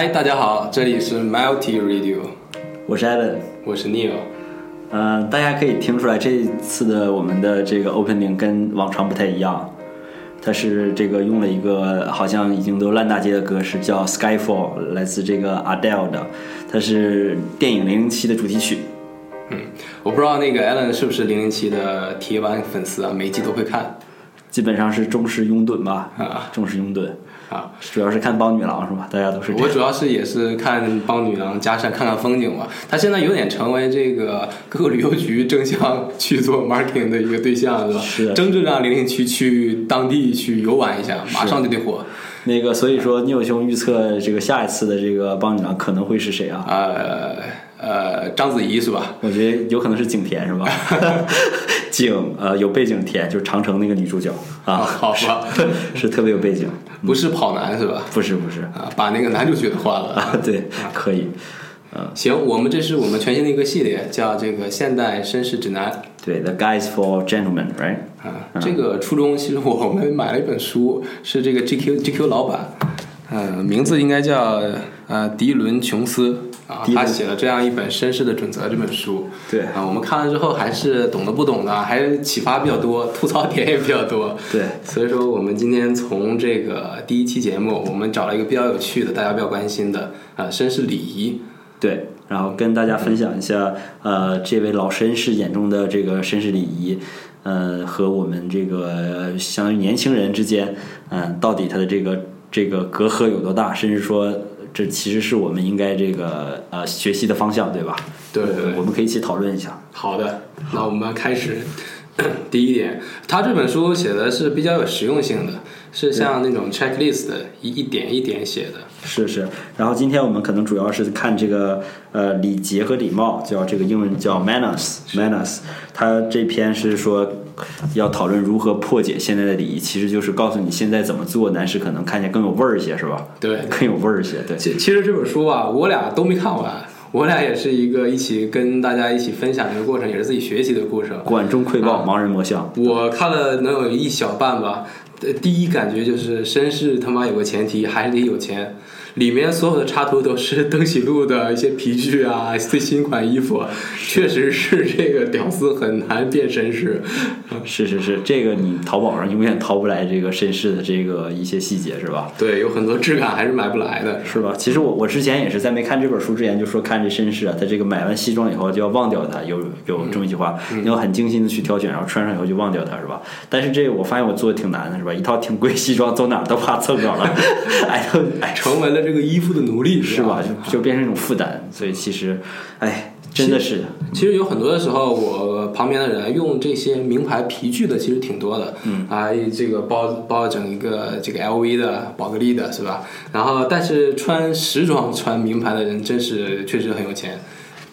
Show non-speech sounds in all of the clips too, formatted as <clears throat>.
嗨，大家好，这里是 Multi Radio，我是 Allen，我是 Neil。嗯、大家可以听出来，这次的我们的这个 opening 跟往常不太一样，它是这个用了一个好像已经都烂大街的歌，是叫 Skyfall，来自这个 Adele 的，它是电影《零零七》的主题曲。嗯我不知道那个 Allen 是不是零零七的铁板粉丝啊，每一季都会看基本上是忠实拥趸吧，啊忠实拥趸，啊。主要是看帮女郎是吧？大家都是。我主要是也是看帮女郎加上看看风景嘛。他现在有点成为这个 <laughs> 各个旅游局争相去做 marketing 的一个对象，是吧？是的争着让零零七去当地去游玩一下，马上就得火。那个，所以说聂友兄预测这个下一次的这个帮女郎可能会是谁啊？呃呃，章子怡是吧？我觉得有可能是景甜是吧？<laughs> 景呃有背景甜，就是长城那个女主角啊，好吧，是特别有背景。不是跑男是吧？不是不是啊，把那个男主角换了。啊，对，可以，嗯行，我们这是我们全新的一个系列，叫这个现代绅士指南。对，The Guys for Gentlemen，right？啊，这个初衷其实我们买了一本书，是这个 GQ GQ 老板，呃，名字应该叫呃迪伦琼斯啊，他写了这样一本《绅士的准则》这本书。对啊，我们看了之后还是懂的不懂的，还是启发比较多，吐槽点也比较多。对，所以说我们今天从这个第一期节目，我们找了一个比较有趣的，大家比较关心的啊，绅士礼仪。对，然后跟大家分享一下，呃，这位老绅士眼中的这个绅士礼仪，呃，和我们这个呃相当于年轻人之间，嗯、到底他的这个这个隔阂有多大，甚至说。这其实是我们应该这个呃学习的方向，对吧？对对对我们可以一起讨论一下。好的，那我们开始。<coughs> 第一点，他这本书写的是比较有实用性的，是像那种 checklist 的一一点一点写的。是是，然后今天我们可能主要是看这个呃礼节和礼貌，叫这个英文叫 manners manners。他这篇是说要讨论如何破解现在的礼仪，其实就是告诉你现在怎么做，男士可能看起来更有味儿一些，是吧？对，更有味儿一些，对。其其实这本书啊，我俩都没看完，我俩也是一个一起跟大家一起分享的一个过程，也是自己学习的过程。管中窥豹，盲人摸象。我看了能有一小半吧，呃第一感觉就是绅士他妈有个前提还是得有钱。里面所有的插图都是登喜路的一些皮具啊，<laughs> 最新款衣服，确实是这个屌丝很难变绅士。<laughs> 是是是，这个你淘宝上永远淘不来这个绅士的这个一些细节，是吧？对，有很多质感还是买不来的。是吧？其实我我之前也是在没看这本书之前就说看这绅士啊，他这个买完西装以后就要忘掉它，有有这么一句话，你要很精心的去挑选，然后穿上以后就忘掉它，是吧？但是这个我发现我做的挺难的，是吧？一套挺贵西装走哪儿都怕蹭着了，<laughs> 哎成为了这个衣服的奴隶，是吧？就就变成一种负担，所以其实哎真的是其实有很多的时候，我旁边的人用这些名牌皮具的其实挺多的，嗯啊，这个包包整一个这个 LV 的、宝格丽的是吧？然后但是穿时装、穿名牌的人，真是确实很有钱。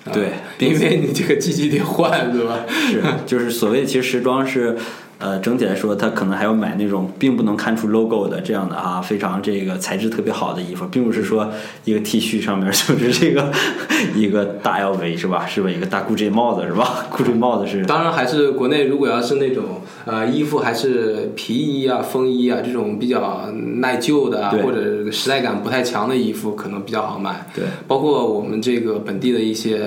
啊对因为你这个季节得换，对吧？是就是所谓其实时装是。呃，整体来说，他可能还要买那种并不能看出 logo 的这样的啊，非常这个材质特别好的衣服，并不是说一个 T 恤上面就 <laughs> 是这个一个大 LV 是吧？是吧？一个大 GUCCI 帽子是吧？GUCCI 帽子是当然，还是国内如果要是那种呃衣服，还是皮衣啊、风衣啊这种比较耐旧的啊，或者时代感不太强的衣服，可能比较好买。对，包括我们这个本地的一些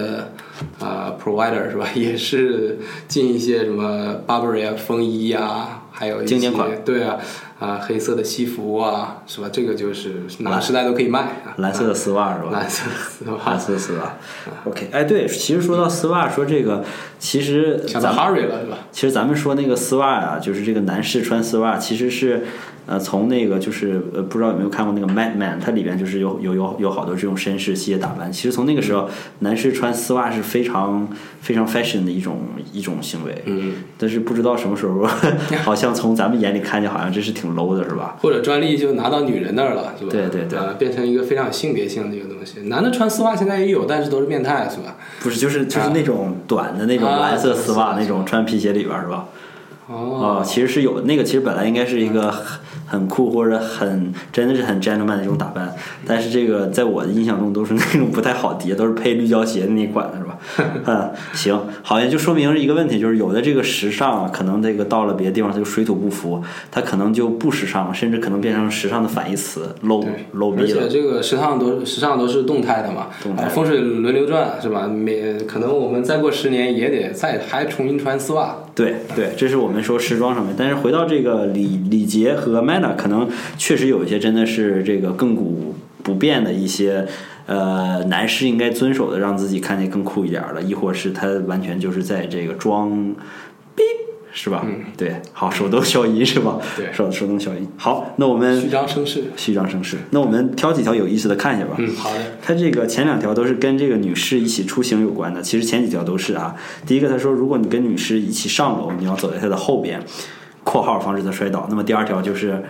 呃 provider 是吧，<laughs> 也是进一些什么 Burberry 啊风衣啊，还有一些经典款。对啊啊、黑色的西服啊，是吧？这个就是哪个时代都可以卖啊。蓝色的丝袜是吧？蓝色的丝袜蓝，色的丝袜。OK，哎，对，其实说到丝袜，说这个，其实咱们 Harry 了是吧？其实咱们说那个丝袜啊，就是这个男士穿丝袜，其实是，呃，从那个就是呃，不知道有没有看过那个《Mad Men》，它里边就是有有有有好多这种绅士系列打扮。其实从那个时候，男士穿丝袜是非常非常 fashion 的一种一种行为。嗯，但是不知道什么时候，<laughs> 好像从咱们眼里看见，好像这是挺 low 的，是吧？或者专利就拿到女人那儿了，是吧？对对对呃，变成一个非常有性别性的一个东西。男的穿丝袜现在也有，但是都是变态，是吧？不是，就是就是那种短的那种蓝色丝袜，啊那种穿皮鞋里边儿是吧？哦，啊，其实是有那个，其实本来应该是一个很很酷或者很真的是很 gentleman 的一种打扮，但是这个在我的印象中都是那种不太好叠，都是配绿胶鞋的那一款的是吧？<laughs> 嗯，行，好，像就说明一个问题，就是有的这个时尚啊，可能这个到了别的地方它就水土不服，它可能就不时尚，甚至可能变成时尚的反义词，low low 而且。这个时尚都时尚都是动态的嘛，动态啊风水轮流转是吧？每可能我们再过十年也得再还重新穿丝袜。对对，这是我们说时装上面，但是回到这个礼礼节和 manner，可能确实有一些真的是这个亘古不变的一些。呃，男士应该遵守的，让自己看起来更酷一点儿的，亦或是他完全就是在这个装逼，是吧？嗯，对，好，手动消音是吧？对手手动消音。好，那我们虚张声势。虚张声势。那我们挑几条有意思的看一下吧。嗯，好的。他这个前两条都是跟这个女士一起出行有关的，其实前几条都是啊。第一个他说，如果你跟女士一起上楼，你要走在她的后边（括号防止她摔倒）。那么第二条就是，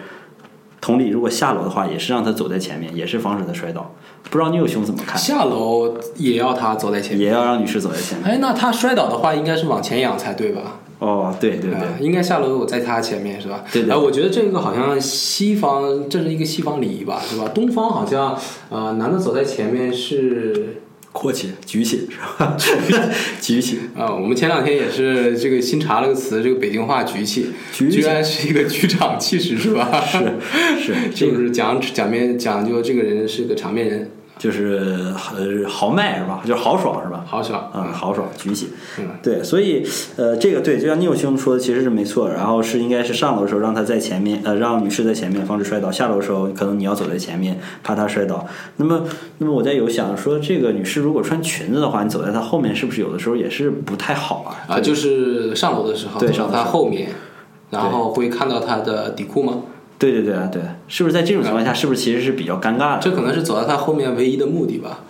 同理，如果下楼的话，也是让他走在前面，也是防止他摔倒。不知道你有兄怎么看？下楼也要他走在前面。也要让女士走在前面。哎，那他摔倒的话，应该是往前仰才对吧？哦，对对对啊，应该下楼我在他前面是吧？对对啊，我觉得这个好像西方这是一个西方礼仪吧，是吧？东方好像呃，男的走在前面是阔气，举起 <laughs> 是吧？举起，啊，我们前两天也是这个新查了个词，这个北京话“局气”，举起居然是一个局长气势是吧？是是，是 <laughs> 就是讲讲面讲究这个人是个场面人，就是呃豪迈是吧？就是豪爽是吧？豪爽啊、豪爽举起，嗯对，所以呃，这个对，就像聂友兄说的，其实是没错。然后是应该是上楼的时候让他在前面，呃，让女士在前面，防止摔倒；下楼的时候，可能你要走在前面，怕她摔倒。那么，那么我在有想说，这个女士如果穿裙子的话，你走在她后面，是不是有的时候也是不太好啊？啊，就是上楼的时候走到对上楼他后面，然后会看到她的底裤吗？对对对啊，对，是不是在这种情况下，是不是其实是比较尴尬的？这可能是走到他后面唯一的目的吧。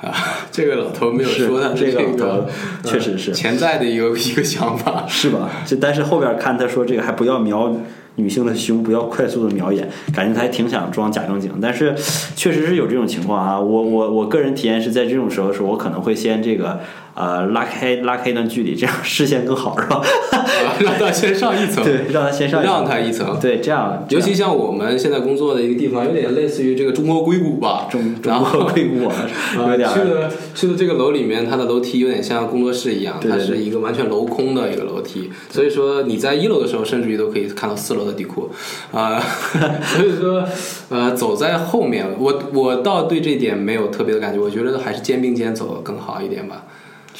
啊，<laughs> 这个老头没有说他这个老个头确实是潜在的一个 <laughs> 一个想法。是吧？这但是后边看他说这个还不要瞄女性的胸，不要快速的瞄眼，感觉他还挺想装假正经。但是确实是有这种情况啊。我我我个人体验是在这种时候的时候，我可能会先这个呃拉开拉开一段距离，这样视线更好，是吧？啊 <laughs> 让他先上一层，对，让他先上一层，让他一层。对，这样尤其像我们现在工作的一个地方，有点类似于这个中国硅谷吧。中中国硅谷啊，<laughs> 有点啊去的去的这个楼里面，它的楼梯有点像工作室一样，它是一个完全镂空的一个楼梯，所以说你在一楼的时候，甚至于都可以看到四楼的底裤，啊、<laughs> 所以说呃走在后面，我我倒对这点没有特别的感觉，我觉得还是肩并肩走更好一点吧，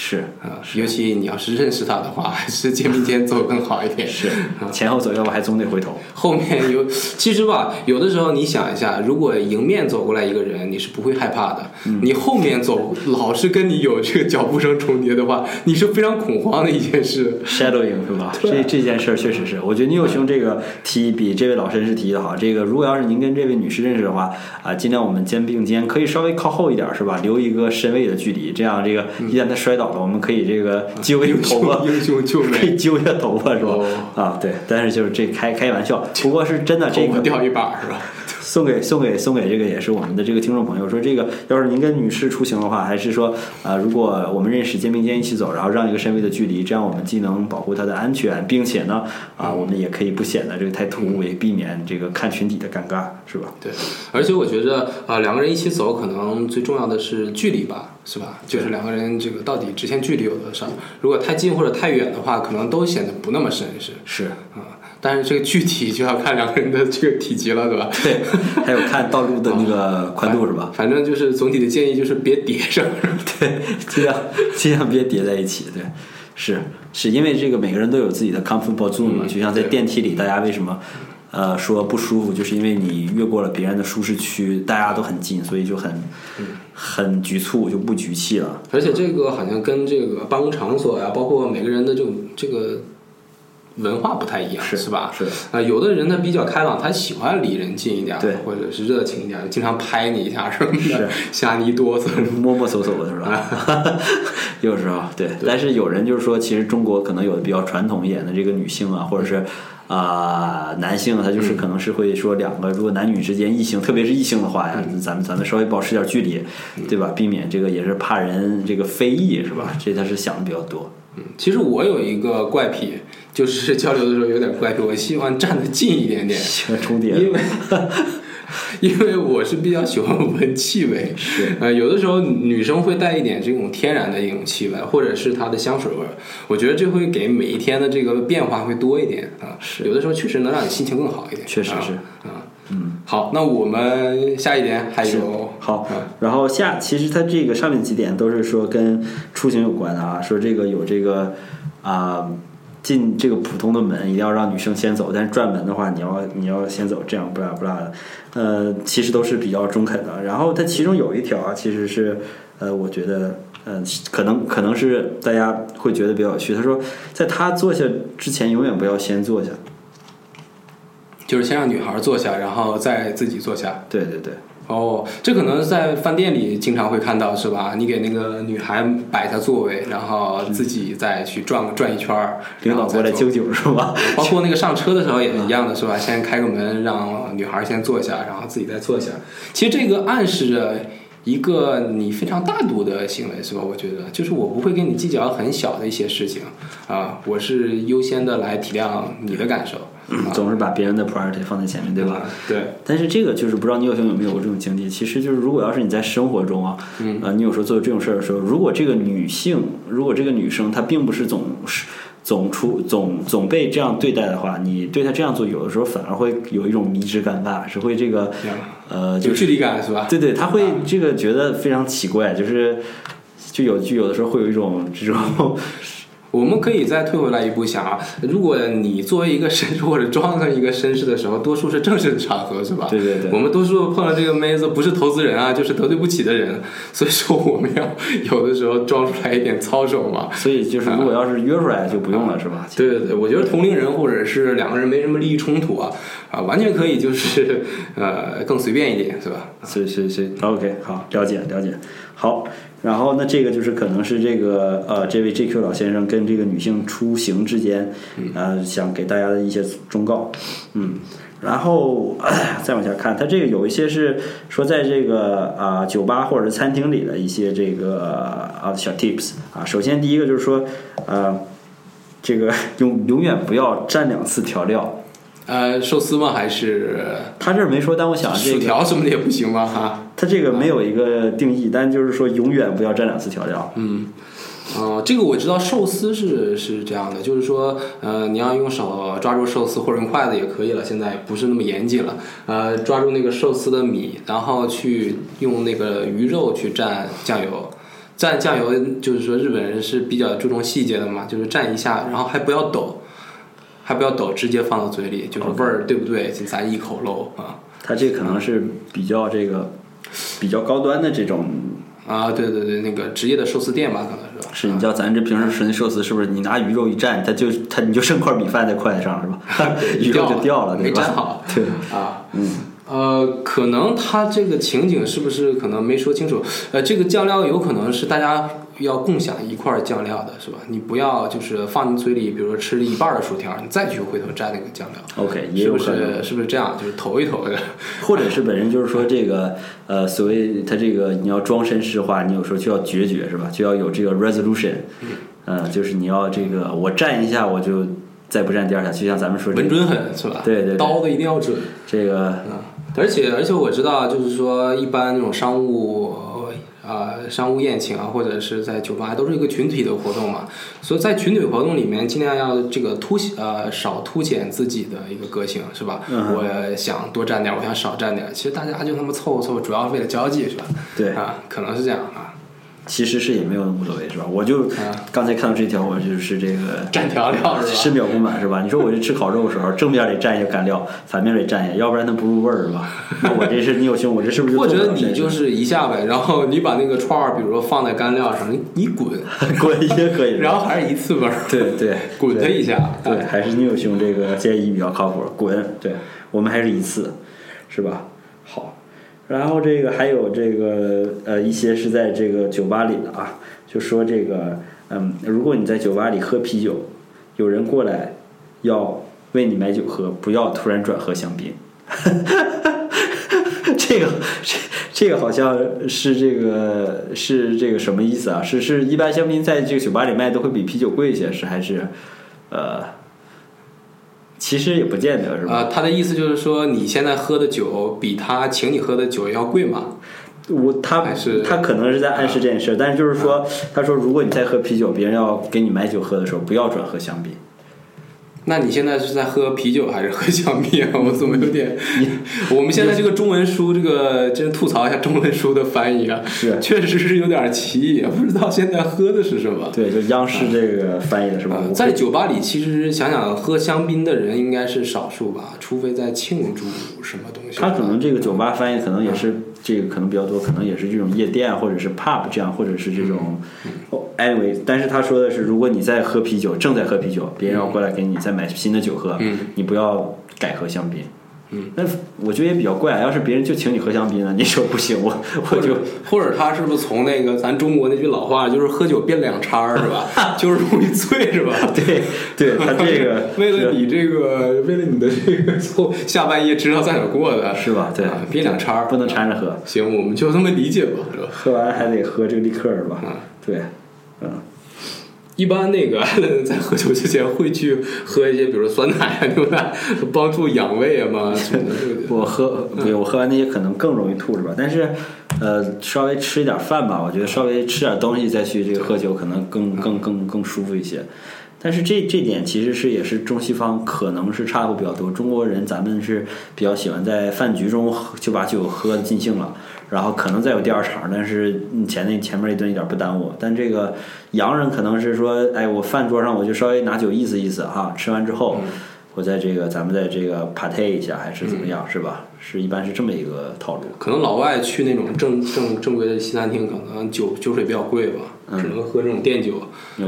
是啊、尤其你要是认识他的话，还是肩并肩走更好一点，<laughs> 是前后左右还总得回头。后面有，其实吧，有的时候你想一下，如果迎面走过来一个人，你是不会害怕的。嗯你后面走，老是跟你有这个脚步声重叠的话，你是非常恐慌的一件事。shadowing 是吧？这这件事儿确实是，我觉得你有兄这个提议比这位老绅士提议的好。这个如果要是您跟这位女士认识的话，啊，尽量我们肩并肩，可以稍微靠后一点儿是吧？留一个身位的距离，这样这个嗯一旦她摔倒了，我们可以这个揪一个头发，英雄救可以美，揪一下头发是吧？哦啊，对，但是就是这开开玩笑，不过是真的这个掉一把是吧？送给送给送给这个也是我们的这个听众朋友说，这个要是您跟女士出行的话，还是说呃，如果我们认识肩并肩一起走，然后让一个身位的距离，这样我们既能保护她的安全，并且呢啊、我们也可以不显得这个太突兀，也避免这个看群体的尴尬，是吧？对，而且我觉得啊、呃两个人一起走，可能最重要的是距离吧，是吧？就是两个人这个到底直线距离有多少？如果太近或者太远的话，可能都显得不那么绅士是，啊。但是这个具体就要看两个人的这个体积了，对吧？对，还有看道路的那个 <laughs> 宽度是吧？反正就是总体的建议就是别叠上。<laughs> 对，尽量尽量别叠在一起，对。是是因为这个每个人都有自己的 comfortable zone 嘛，嗯就像在电梯里，大家为什么呃说不舒服，就是因为你越过了别人的舒适区，大家都很近，所以就很嗯很局促，就不局气了。而且这个好像跟这个办公场所呀、包括每个人的这种这个文化不太一样，是吧？是啊、有的人他比较开朗，他喜欢离人近一点，对或者是热情一点，经常拍你一下什么的是，吓你一哆嗦。摸摸搜搜的是吧？<laughs> 有时候对，但是有人就是说，其实中国可能有的比较传统一点的这个女性啊，或者是啊、男性，他就是可能是会说两个，如果男女之间异性，特别是异性的话呀，咱们咱们稍微保持点距离，对吧？避免这个也是怕人这个非议是吧？这他是想的比较多。嗯其实我有一个怪癖，就是交流的时候有点怪癖，我希望站得近一点点，喜欢重叠，因为 <laughs> 因为我是比较喜欢闻气味，是。呃，有的时候女生会带一点这种天然的一种气味，或者是它的香水味儿，我觉得这会给每一天的这个变化会多一点啊。是。有的时候确实能让你心情更好一点。啊确实是。啊，嗯，好，那我们下一点还有好嗯，然后下其实它这个上面几点都是说跟出行有关的啊，说这个有这个啊、进这个普通的门一定要让女生先走，但是转门的话你要你要先走，这样不拉不拉的，呃，其实都是比较中肯的。然后它其中有一条啊，其实是呃，我觉得。呃，可能可能是大家会觉得比较有趣。他说，在他坐下之前，永远不要先坐下。就是先让女孩坐下，然后再自己坐下。对对对，哦，这可能在饭店里经常会看到，是吧？你给那个女孩摆下座位，然后自己再去转转一圈儿，领导过来就敬酒是吧？包括那个上车的时候也是一样的，是吧？先开个门，让女孩先坐下，然后自己再坐下。其实这个暗示着一个你非常大度的行为，是吧？我觉得就是我不会跟你计较很小的一些事情啊，我是优先的来体谅你的感受，啊总是把别人的 priority 放在前面，对吧？？对，但是这个就是不知道你有兄有没有过这种经历？其实就是如果要是你在生活中啊，嗯呃，你有时候做这种事儿的时候，如果这个女性，如果这个女生她并不是总是总出总总被这样对待的话，你对她这样做，有的时候反而会有一种迷之尴尬，是会这个呃，有就是距离感，是吧？对对，她会这个觉得非常奇怪，就是就有就有的时候会有一种这种我们可以再退回来一步想啊，如果你作为一个绅士或者装成一个绅士的时候，多数是正式的场合，是吧？对对对我们多数碰到这个妹子，不是投资人啊，就是得罪不起的人，所以说我们要有的时候装出来一点操守嘛。所以就是如果要是约出来就不用了，是吧？对对对，我觉得同龄人或者是两个人没什么利益冲突啊，啊，完全可以就是呃更随便一点，是吧？是是是，OK，好，了解了解，好。然后那这个就是可能是这个呃，这位 JQ 老先生跟这个女性出行之间，呃，想给大家的一些忠告，嗯。然后 <clears throat> 再往下看，它这个有一些是说在这个啊、酒吧或者是餐厅里的一些这个啊小 tips 啊。首先第一个就是说，呃，这个 <laughs> 永永远不要蘸两次调料。呃，寿司吗？还是他这儿没说，但我想这薯条什么的也不行吗？哈。<laughs> 他这个没有一个定义，但就是说永远不要蘸两次调料。嗯，呃，这个我知道，寿司是是这样的，就是说，呃，你要用手抓住寿司或者用筷子也可以了，现在不是那么严谨了。呃，抓住那个寿司的米，然后去用那个鱼肉去蘸酱油。蘸酱油就是说日本人是比较注重细节的嘛，就是蘸一下，然后还不要抖，还不要抖，直接放到嘴里，就是味儿对不对？咱一口漏啊。它这可能是比较这个比较高端的这种，啊，对对对，那个职业的寿司店吧，可能是吧？是你叫咱这平时吃那寿司，是不是你拿鱼肉一蘸，它就它你就剩块米饭在筷子上是吧？<laughs> 鱼肉就掉了，对没吧？粘好。<laughs> 对，啊，嗯，呃，可能他这个情景是不是可能没说清楚？呃，这个酱料有可能是大家要共享一块儿酱料的，是吧？你不要就是放你嘴里，比如说吃了一半儿的薯条，你再去回头蘸那个酱料，OK，也是不有可能。是？是不是这样？就是投一投的。<laughs> 或者是本身就是说这个呃，所谓他这个你要装绅士化，你有时候就要决绝是吧？就要有这个 resolution，嗯、就是你要这个我蘸一下我就再不蘸第二下，就像咱们说这个稳准狠是吧？对对对刀子一定要准。这个嗯，而且而且我知道，就是说一般那种商务啊、商务宴请啊，或者是在酒吧，都是一个群体的活动嘛。所以在群体活动里面，尽量要这个凸显呃少凸显自己的一个个性，是吧？嗯我想多占点，我想少占点。其实大家就那么凑合凑合，主要是为了交际，是吧？对啊，可能是这样啊。其实是也没有那么无所谓是吧？我就啊刚才看到这条，我就是这个蘸调料是吧？深表不满是吧？你说我这吃烤肉的时候，正面得蘸一个干料，反面得蘸一下，要不然它不入味儿是吧？那 <laughs> 我这是你有胸，我这是不是就或者做不了这事你就是一下呗，然后你把那个串儿，比如说放在干料上，你 <laughs> 你滚，滚也可以，然后还是一次味儿，对对，<laughs> 滚它一下，对，还是你有胸这个建议比较靠谱，滚，对我们还是一次，是吧？然后这个还有这个呃一些是在这个酒吧里的啊，就说这个嗯，如果你在酒吧里喝啤酒，有人过来要为你买酒喝，不要突然转喝香槟。<laughs> 这个这这个好像是这个是这个什么意思啊？是是一般香槟在这个酒吧里卖都会比啤酒贵一些，是还是呃其实也不见得是吧？啊、他的意思就是说，你现在喝的酒比他请你喝的酒要贵嘛？我他还是他可能是在暗示这件事，但是就是说，他说如果你在喝啤酒，别人要给你买酒喝的时候，不要转喝香槟。那你现在是在喝啤酒还是喝香槟啊？我怎么有点……我们现在这个中文书，这个真吐槽一下中文书的翻译啊，是确实是有点歧义，不知道现在喝的是什么。对，就央视这个翻译的是吧？在酒吧里，其实想想喝香槟的人应该是少数吧，除非在庆祝什么东西。他可能这个酒吧翻译可能也是这个可能比较多，可能也是这种夜店或者是 pub 这样，或者是这种。哦 anyway，但是他说的是，如果你在喝啤酒，正在喝啤酒，别人要过来给你再买新的酒喝，嗯你不要改喝香槟。嗯，那我觉得也比较怪，要是别人就请你喝香槟呢，你说不行，我我就或者他是不是从那个咱中国那句老话，就是喝酒变两叉儿是吧？<laughs> 就是容易醉是吧？<laughs> 对对，他这个 <laughs> 为了你这个，为了你的这个后下半夜知道在哪儿过的，是吧？对啊，憋两叉儿不能掺着喝，行，我们就这么理解吧，是吧？喝完还得喝这个立克是吧？嗯对，嗯。一般那个 <laughs> 在喝酒之前会去喝一些，比如说酸奶啊、牛奶，帮助养胃啊嘛 <laughs> 什么的。我喝，对我喝完那些可能更容易吐是吧？但是，呃，稍微吃一点饭吧，我觉得稍微吃点东西再去这个喝酒，可能更更更更舒服一些。但是这这点其实是也是中西方可能是差的比较多。中国人咱们是比较喜欢在饭局中就把酒喝的尽兴了，然后可能再有第二场，但是嗯前那前面一顿一点不耽误。但这个洋人可能是说，哎，我饭桌上我就稍微拿酒意思意思哈，吃完之后。我在这个咱们在这个 party 一下还是怎么样、是吧？是一般是这么一个套路。可能老外去那种正正正规的西餐厅，可能酒酒水比较贵吧，只能喝这种店酒，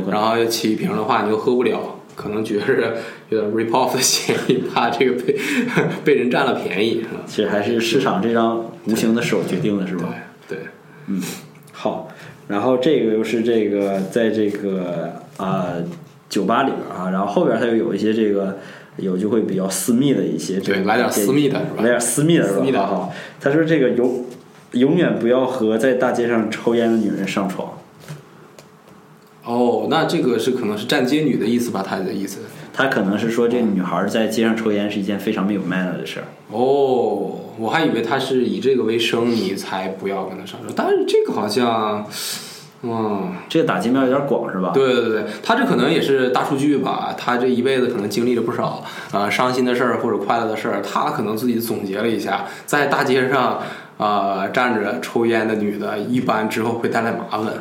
然后要起一瓶的话，你又喝不了，可能觉着 <laughs> 有点 rip off 的嫌疑，<laughs> 怕这个被 <laughs> 被人占了便宜，是吧？其实还是市场这张无形的手决定的，是吧？对对，好，然后这个又是这个在这个啊、酒吧里边啊，然后后边它又有一些这个有就会比较私密的一些对来点私密的是吧来点私密的是吧？私密的好好，他说这个永永远不要和在大街上抽烟的女人上床。哦，那这个是可能是站街女的意思吧？他的意思。他可能是说，这女孩在街上抽烟是一件非常没有 manner 的事儿。哦，我还以为他是以这个为生，你才不要跟他上床。但是这个好像，嗯，这个打击面有点广，是吧？对对对，他这可能也是大数据吧。他这一辈子可能经历了不少啊、呃伤心的事儿或者快乐的事儿，他可能自己总结了一下，在大街上啊、呃站着抽烟的女的，一般之后会带来麻烦，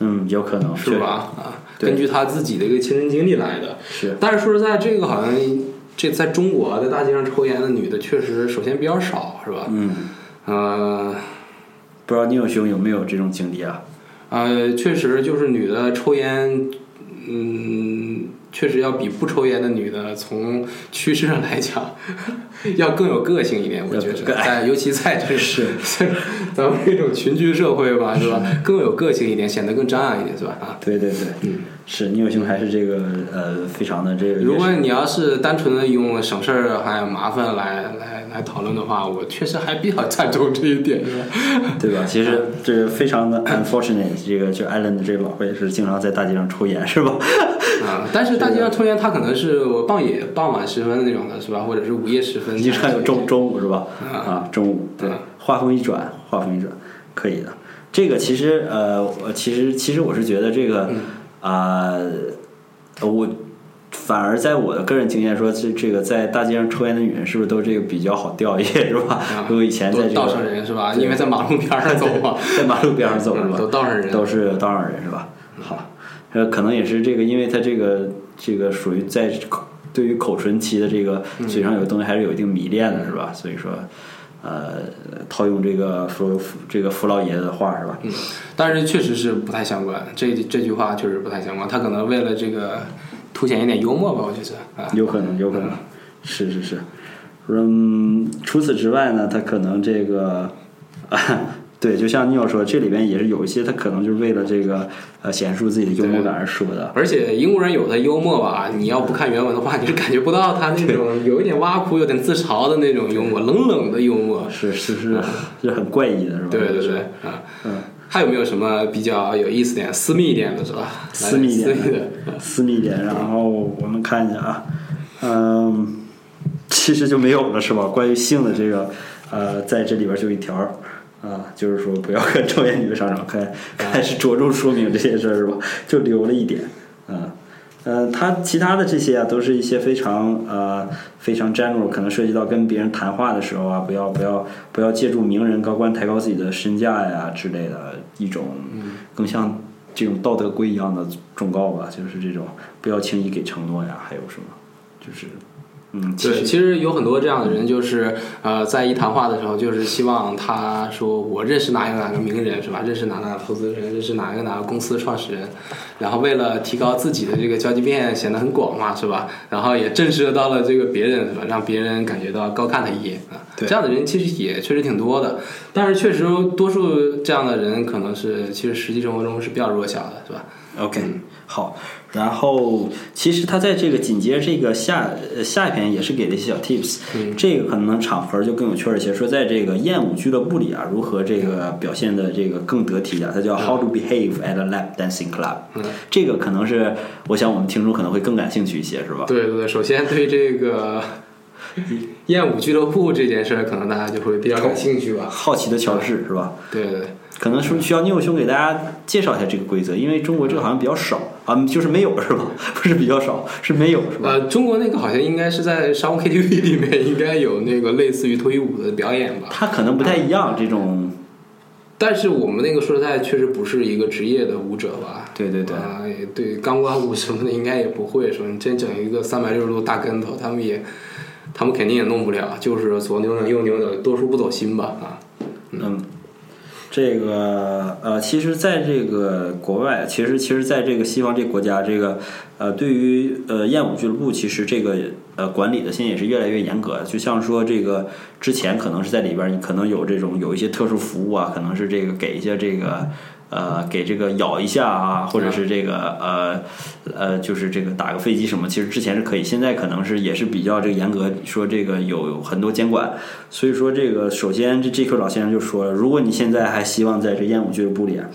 嗯，有可能是吧？啊，根据他自己的一个亲身经历来的。是，但是说实在，这个好像这在中国在大街上抽烟的女的，确实首先比较少，是吧？嗯，呃不知道宁友兄有没有这种经历啊？呃，确实就是女的抽烟，嗯，确实要比不抽烟的女的从趋势上来讲，<laughs> 要更有个性一点。我觉得，更在尤其在这是 <laughs> 咱们这种群居社会吧，是吧？更有个性一点，显得更张扬一点，是吧？啊。对对对，嗯，是宁有兄还是这个呃，非常的这个。如果你要是单纯的用省事儿还有麻烦来来来讨论的话，我确实还比较赞同这一点，是吧？<laughs> 对吧？其实这个非常的 unfortunate，这个就艾伦的这个老婆也是经常在大街上抽烟，是吧？啊，但是大街上抽烟，他可能是我傍夜傍晚时分那种的，是吧？或者是午夜时分。经常有中中午是吧？啊啊，中午对啊，话锋一转，话锋一转，可以的。这个其实呃，我其实其实我是觉得这个嗯啊、呃我反而在我的个人经验说，这这个在大街上抽烟的女人是不是都这个比较好钓一些，<laughs> 是吧？啊如果以前在这个道上人是吧？因为在马路边上走嘛，<laughs> 在马路边上走是吧？嗯 <laughs> 都道上人。都是道上人是吧？好，呃，可能也是这个，因为他这个这个属于在口对于口唇期的这个嗯嘴上有东西还是有一定迷恋的，是吧？所以说，呃，套用这个福福这个福老爷子的话是吧？嗯，但是确实是不太相关。这这句话确实不太相关。他可能为了这个凸显一点幽默吧，我觉得啊。有可能，有可能，是是是。嗯，除此之外呢，他可能这个，啊、对，就像 Neil 说，这里边也是有一些他可能就是为了这个呃显示出自己的幽默感而说的。而且英国人有的幽默吧，你要不看原文的话，你是感觉不到他那种有一点挖苦、有点自嘲的那种幽默，冷冷的幽默。是是是是很怪异的，是吧？对对对，啊，嗯，还有没有什么比较有意思点、私密一点的，是吧？私密一点私密的，私密一点。然后我们看一下啊，嗯，其实就没有了，是吧？关于性的这个，呃，在这里边就一条儿啊，就是说不要跟抽烟女上床，开开始着重说明这些事儿，是吧？就留了一点，啊。呃，他其他的这些啊，都是一些非常呃非常 general，可能涉及到跟别人谈话的时候啊，不要不要不要借助名人高官抬高自己的身价呀之类的一种，更像这种道德规一样的忠告吧，就是这种不要轻易给承诺呀，还有什么，就是嗯，其对，实其实有很多这样的人，就是呃，在一谈话的时候，就是希望他说我认识哪一个哪个名人是吧？认识哪哪个投资人，认识哪个哪个公司创始人，然后为了提高自己的这个交际面，显得很广嘛，是吧？然后也震慑到了这个别人，是吧？让别人感觉到高看他一眼啊。对这样的人其实也确实挺多的，但是确实多数这样的人可能是其实实际生活中是比较弱小的，是吧？OK，好，然后其实他在这个紧接着这个下呃下一篇也是给了一些小 tips，、这个可能场合就更有趣儿一些，说在这个艳舞俱乐部里啊，如何这个表现的这个更得体啊，它叫 How to behave at a lap dancing club，、嗯这个可能是我想我们听众可能会更感兴趣一些，是吧？对对对，首先对这个 <laughs> 艳舞俱乐部这件事儿，可能大家就会比较感兴趣吧。好奇的乔治是吧？对对对。可能是需要聂兄给大家介绍一下这个规则，因为中国这个好像比较少啊，就是没有是吧？<laughs> 不是比较少，是没有是吧？呃，中国那个好像应该是在商务 KTV 里面应该有那个类似于脱衣舞的表演吧。它可能不太一样，这种但是我们那个说实在，确实不是一个职业的舞者吧？对对对啊、也对，钢管舞什么的应该也不会。说你真整一个三百六十度大跟头，他们也，他们肯定也弄不了。就是左扭扭右扭扭，多数不走心吧？啊，嗯，这个呃，其实在这个国外，其实其实在这个西方这个国家，这个呃，对于呃燕舞俱乐部，其实这个呃管理的现在也是越来越严格。就像说这个之前可能是在里边，你可能有这种有一些特殊服务啊，可能是这个给一些这个。呃，给这个咬一下啊，或者是这个呃呃，就是这个打个飞机什么，其实之前是可以，现在可能是也是比较这个严格，说这个有很多监管，所以说这个首先这 GQ 老先生就说了，如果你现在还希望在这燕舞俱乐部里啊，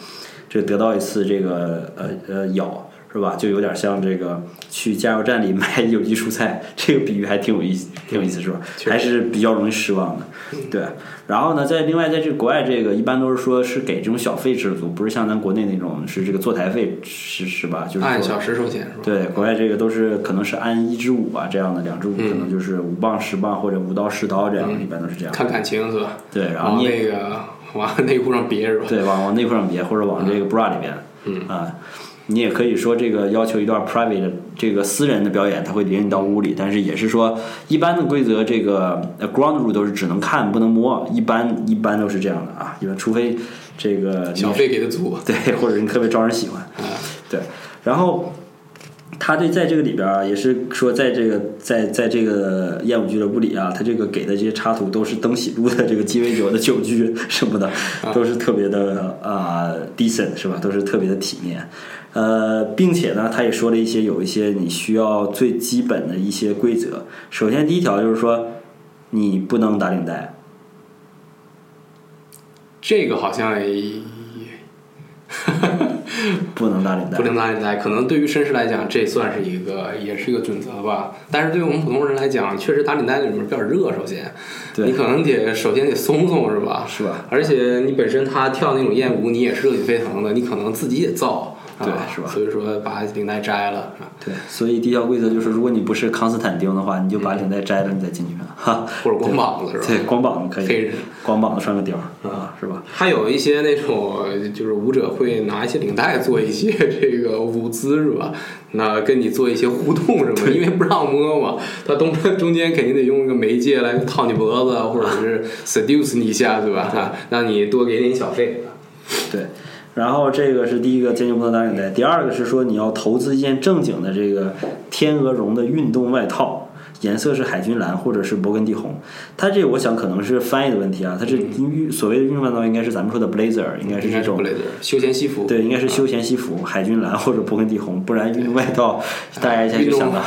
这得到一次这个呃呃咬是吧，就有点像这个去加油站里买有机蔬菜，这个比喻还挺有意思，挺有意思是吧？还是比较容易失望的，对。然后呢，在另外在这个国外，这个一般都是说是给这种小费制度，不是像咱国内那种是这个坐台费是是吧？就是按小时收钱是吧？对，国外这个都是可能是按一支舞啊这样的，两支舞可能就是五磅、十磅或者五刀、十刀这样，一般都是这样。看感情是吧？对，然后那个往内裤上别是吧？对往往内裤上别，或者往这个 bra 里边，嗯啊，你也可以说这个要求一段 private 的这个私人的表演，他会领你到屋里，但是也是说一般的规则，这个呃 ground rule 都是只能看不能摸，一般一般都是这样的啊，因为除非这个你小费给的足。<laughs> 对，或者你特别招人喜欢，对，然后。他这在这个里边啊，也是说，在这个在在这个艳舞俱乐部里啊，他这个给的这些插图都是登喜路的这个鸡尾酒的酒具什么的，都是特别的啊、decent 是吧？都是特别的体面。呃，并且呢，他也说了一些有一些你需要最基本的一些规则。首先第一条就是说，你不能打领带。这个好像也 <laughs> 不能打领带不。能打领带，可能对于绅士来讲，这算是一个也是一个准则吧。但是对于我们普通人来讲，确实打领带里面比较热，首先，对你可能得首先得松松是吧？是吧？而且你本身他跳那种艳舞，你也是热血沸腾的，你可能自己也燥，对啊是吧所以说把领带摘了，是吧对，所以第一条规则就是，如果你不是康斯坦丁的话，你就把领带摘了，你再进去 <laughs> 哈。或者光膀子是吧？对，光膀子可以黑人，光膀子穿个貂儿啊，是吧？还有一些那种就是舞者会拿一些领带做一些这个舞姿是吧？那跟你做一些互动什么，因为不让摸嘛，他中中间肯定得用一个媒介来套你脖子，或者是 seduce 你一下对吧？啊，让你多给点小费。对。然后这个是第一个坚决不能打领带，第二个是说你要投资一件正经的这个天鹅绒的运动外套，颜色是海军蓝或者是勃艮第红。它这个我想可能是翻译的问题啊，它这运所谓的运动外套应该是咱们说的 blazer，应该是这种休闲西服，对，应该是休闲西服，海军蓝或者勃艮第红，不然运动外套大家一下就想到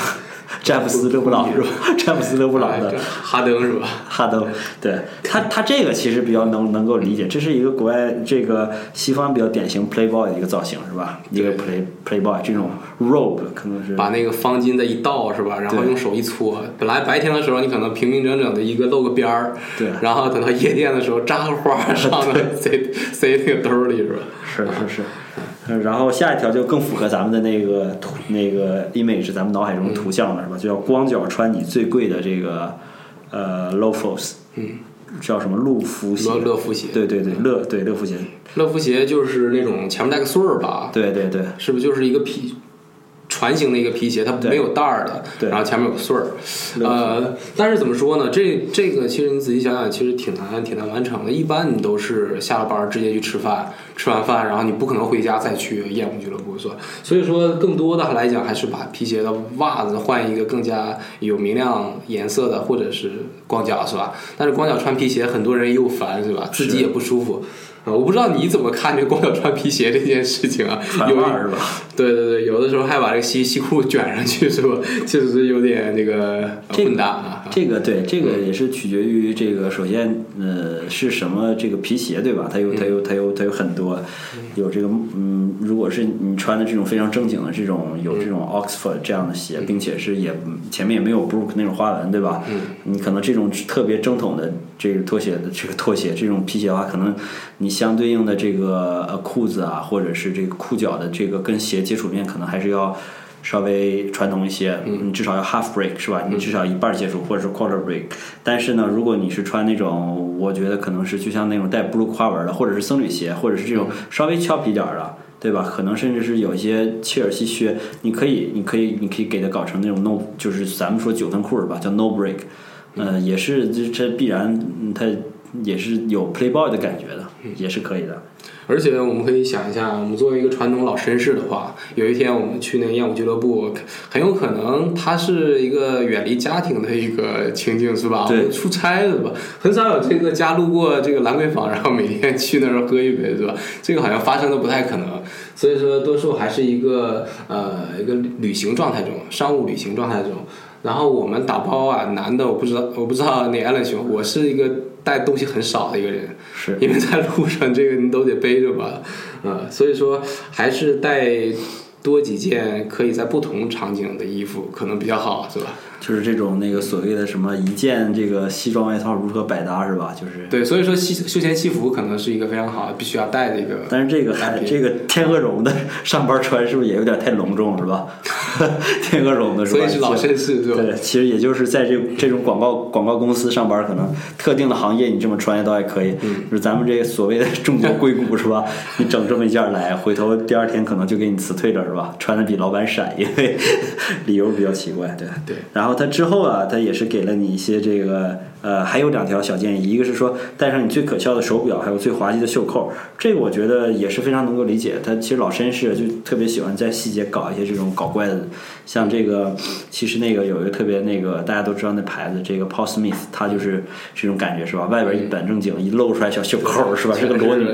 <laughs> 詹姆斯勒布朗是吧？<laughs> 詹姆斯勒布朗的哎哈登是吧？<laughs> 哈登，对他他这个其实比较能能够理解，这是一个国外这个西方比较典型 playboy 的一个造型是吧？一个 play playboy 这种 robe 可能是把那个方巾再一倒是吧？然后用手一搓。本来白天的时候你可能平平整整的一个露个边儿，对然后等到夜店的时候扎个花儿上头塞塞那个兜里是吧？是是是，呃然后下一条就更符合咱们的那个图那个 image，咱们脑海中图像了是吧？就叫光脚穿你最贵的这个呃 loafers，嗯，叫什么路夫鞋乐？乐福鞋，对对对，乐对乐福鞋，乐福鞋就是那种前面带个穗儿吧？对对对是不是就是一个皮船型的一个皮鞋，它没有带儿的，然后前面有穗儿。呃，但是怎么说呢？这这个其实你仔细想想，其实挺难挺难完成的。一般你都是下了班儿直接去吃饭，吃完饭然后你不可能回家再去夜舞俱乐部，是吧？所以说，更多的来讲还是把皮鞋的袜子换一个更加有明亮颜色的，或者是光脚，是吧？但是光脚穿皮鞋，很多人又烦，是吧？自己也不舒服。啊，我不知道你怎么看这光脚穿皮鞋这件事情啊？船有一袜是吧？对对对，有的时候还把这个西西裤卷上去，是吧？确实是有点这个混搭啊。这个对，这个也是取决于这个，首先呃是什么这个皮鞋对吧？它有它有它有它有很多，有这个嗯，如果是你穿的这种非常正经的这种有这种 Oxford 这样的鞋，并且是也前面也没有 Brook 那种花纹对吧？嗯，你可能这种特别正统的这个拖鞋的这个拖鞋这种皮鞋的话，可能你相对应的这个呃裤子啊，或者是这个裤脚的这个跟鞋接触面，可能还是要稍微传统一些，嗯，至少要 half break 是吧？你至少一半接触，或者是 quarter break。但是呢，如果你是穿那种，我觉得可能是就像那种带 blue 花纹的，或者是僧侣鞋，或者是这种稍微俏皮点儿的。对吧？可能甚至是有一些切尔西靴，你可以，你可以，你可以给它搞成那种 no，就是咱们说九分裤是吧？叫 no break，呃，也是这这必然，嗯它也是有 playboy 的感觉的，也是可以的。而且我们可以想一下，我们作为一个传统老绅士的话，有一天我们去那个艳舞俱乐部，很有可能它是一个远离家庭的一个情境，是吧？对我们出差的吧，很少有这个家路过这个兰桂坊，然后每天去那儿喝一杯，是吧？这个好像发生的不太可能。所以说，多数还是一个呃一个旅行状态中，商务旅行状态中。然后我们打包啊，男的我不知道，我不知道那 Allen 兄，我是一个带东西很少的一个人，是因为在路上这个你都得背着吧，呃，所以说还是带多几件可以在不同场景的衣服可能比较好，是吧？就是这种那个所谓的什么一件这个西装外套如何百搭是吧？就是，对，所以说西休闲西服可能是一个非常好必须要带的一个。但是这个还这个天鹅绒的上班穿是不是也有点太隆重是吧？<laughs> 天鹅绒的是吧？所以是老绅士是吧？对，其实也就是在这这种广告广告公司上班，可能特定的行业你这么穿倒还可以。嗯就是咱们这个所谓的中国硅谷是吧？<laughs> 你整这么一件来，回头第二天可能就给你辞退了是吧？穿的比老板闪，因为 <laughs> 理由比较奇怪。对对。然后他之后啊，他也是给了你一些这个呃，还有两条小建议，一个是说带上你最可笑的手表，还有最滑稽的袖扣。这个我觉得也是非常能够理解。他其实老绅士就特别喜欢在细节搞一些这种搞怪的，像这个其实那个有一个特别那个大家都知道那牌子，这个 Paul Smith，他就是这种感觉是吧？外边一本正经，一露出来小袖扣是吧？<laughs> 是个裸女，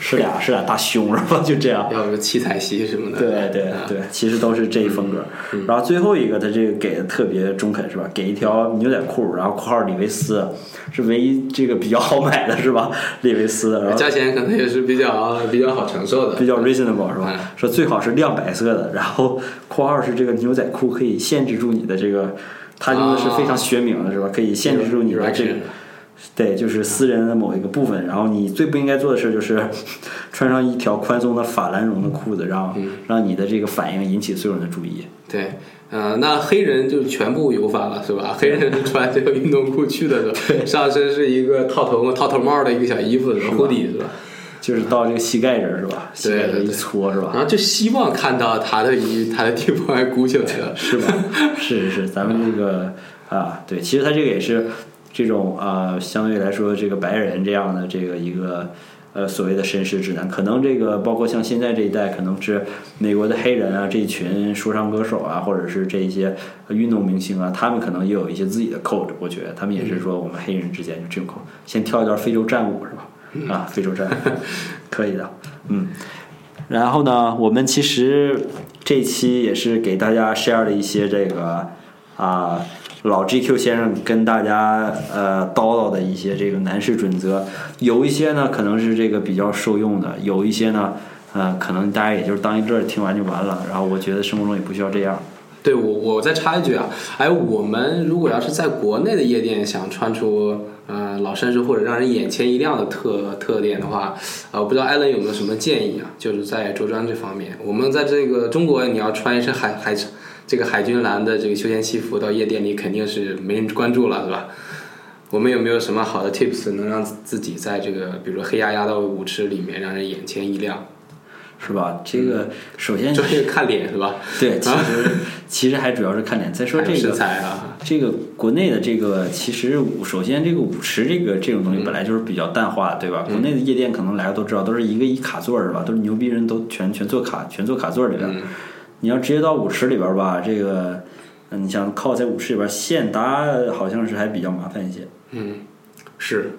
是俩是俩大胸是吧？就这样。要有七彩旗什么的。对对啊对，其实都是这一风格。然后最后一个，他这个给的特别中肯是吧？给一条牛仔裤，然后括号李维斯，是唯一这个比较好买的是吧？李维斯，然后价钱可能也是比较比较好承受的，比较 reasonable 是吧嗯？说最好是亮白色的，然后括号是这个牛仔裤可以限制住你的这个，它用的是非常学名的是吧？可以限制住你的这个。对，就是私人的某一个部分，然后你最不应该做的事就是 <laughs> 穿上一条宽松的法兰绒的裤子，让让你的这个反应引起所有人的注意。对，呃，那黑人就全部有反了，是吧？黑人是穿这个运动裤去的，是吧？上身是一个套头套头帽的一个小衣服，是吧？护底是吧？就是到这个膝盖这儿是吧？膝盖这一搓是吧？然后就希望看到他的一他的地方还鼓起来了，是吧？是是是，咱们这个 <laughs> 啊，对，其实他这个也是这种啊、相对来说这个白人这样的这个一个呃所谓的绅士指南，可能这个包括像现在这一代，可能是美国的黑人啊这一群说唱歌手啊，或者是这一些呃运动明星啊，他们可能也有一些自己的 code，我觉得他们也是说我们黑人之间就这种 code。先跳一段非洲战舞是吧？啊，非洲战舞 <laughs> 可以的，嗯。然后呢，我们其实这一期也是给大家 share 了一些这个啊，老 GQ 先生跟大家呃叨叨的一些这个男士准则，有一些呢可能是这个比较受用的，有一些呢呃可能大家也就是当一乐儿听完就完了。然后我觉得生活中也不需要这样。对我，我再插一句啊，哎，我们如果要是在国内的夜店想穿出呃老绅士或者让人眼前一亮的特特点的话，呃，我不知道艾伦有没有什么建议啊？就是在着装这方面，我们在这个中国，你要穿一身海海这个海军蓝的这个休闲西服到夜店里，肯定是没人关注了，是吧？我们有没有什么好的 tips 能让自己在这个比如说黑压压的舞池里面让人眼前一亮？是吧？这个首先就是看脸是吧？对，<laughs> 其实其实还主要是看脸。再说这个身材啊，这个国内的这个其实首先这个舞池这个这种东西本来就是比较淡化，对吧？国内的夜店可能来的都知道，都是一个一卡座是吧？都是牛逼人都全全坐卡全坐卡座里边。你要直接到舞池里边吧，这个你想靠在舞池里边现搭，好像是还比较麻烦一些。嗯，是，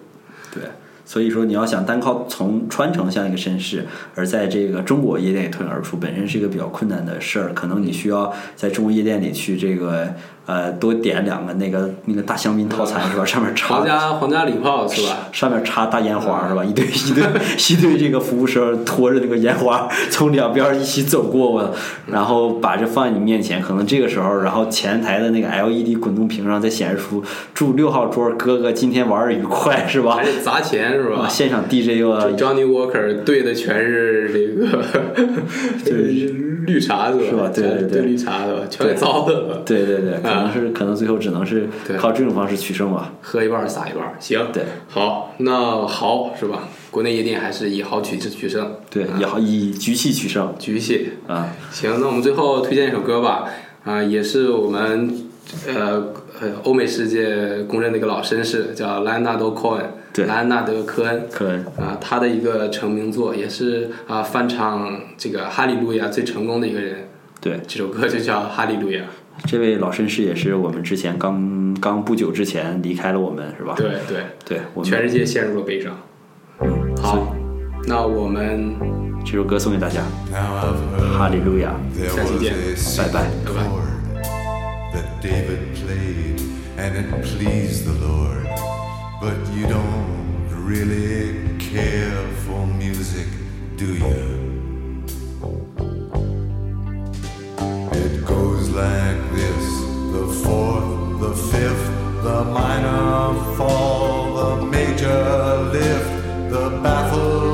对。所以说，你要想单靠从穿成像一个绅士，而在这个中国夜店里脱颖而出，本身是一个比较困难的事儿。可能你需要在中国夜店里去这个。呃，多点两个那个那个大香槟套餐是吧？上面插皇家皇家礼炮是吧？上面插大烟花是吧？一堆一堆一堆这个服务生拖着那个烟花从两边一起走过我，然后把这放在你面前。可能这个时候，然后前台的那个 LED 滚动屏上再显示出“祝六号桌哥哥今天玩的愉快”是吧？还得砸钱是吧？现场 DJ 又 Johnny Walker 对的全是这个 <laughs> 对 <laughs> 绿茶子是吧？对对对，绿茶子全给糟了。对对对。可能是可能最后只能是靠这种方式取胜吧，喝一半撒一半，行，对，好，那好是吧？国内夜店还是以豪取取胜，对，以豪以局气取胜，局气。啊，行，那我们最后推荐一首歌吧，啊，也是我们呃呃欧美世界公认的一个老绅士，叫莱昂纳多·科恩，对，莱昂纳德·科恩，科恩。啊，他的一个成名作，也是啊翻唱这个《哈利路亚》最成功的一个人，对，这首歌就叫《哈利路亚》。这位老绅士也是我们之前刚刚不久之前离开了我们，是吧？对对对，我们全世界陷入了悲伤。好，那我们这首歌送给大家，哈利路亚，下期见，拜拜，拜拜。Like this. The fourth, the fifth, the minor fall, the major lift, the baffled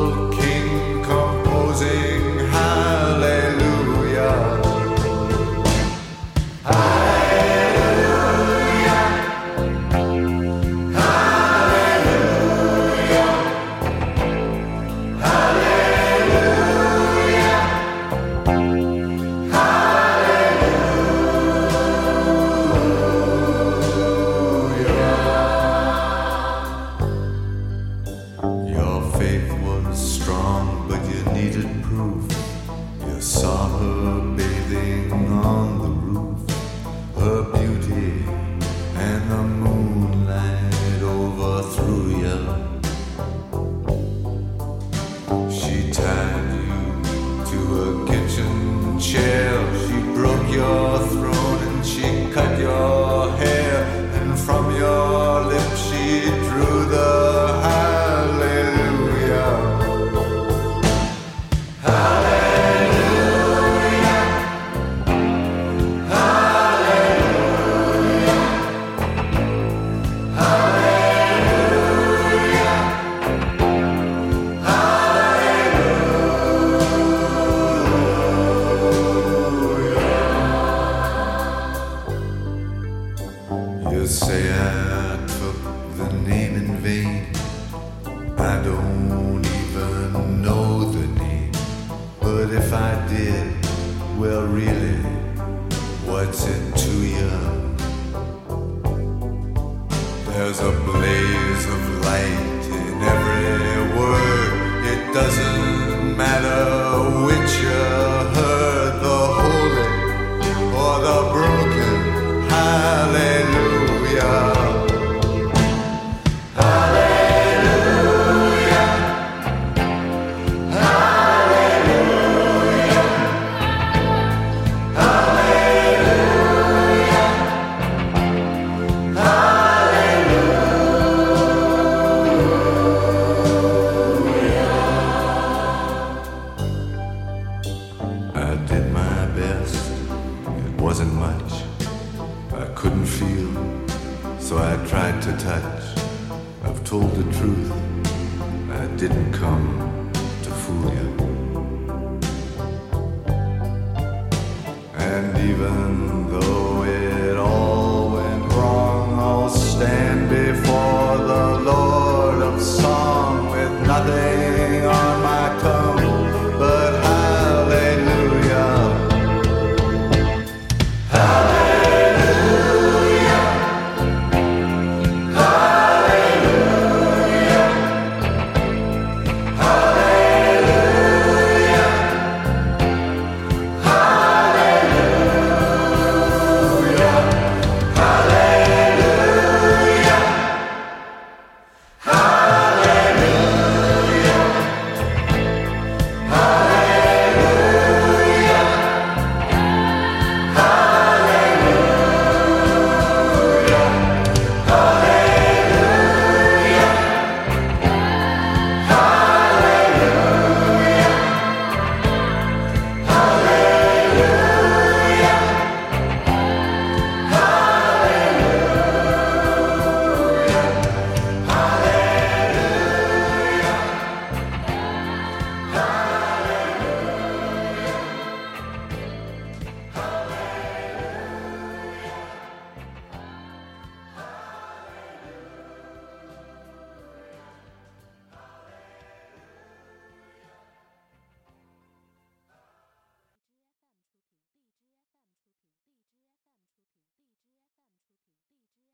she turned.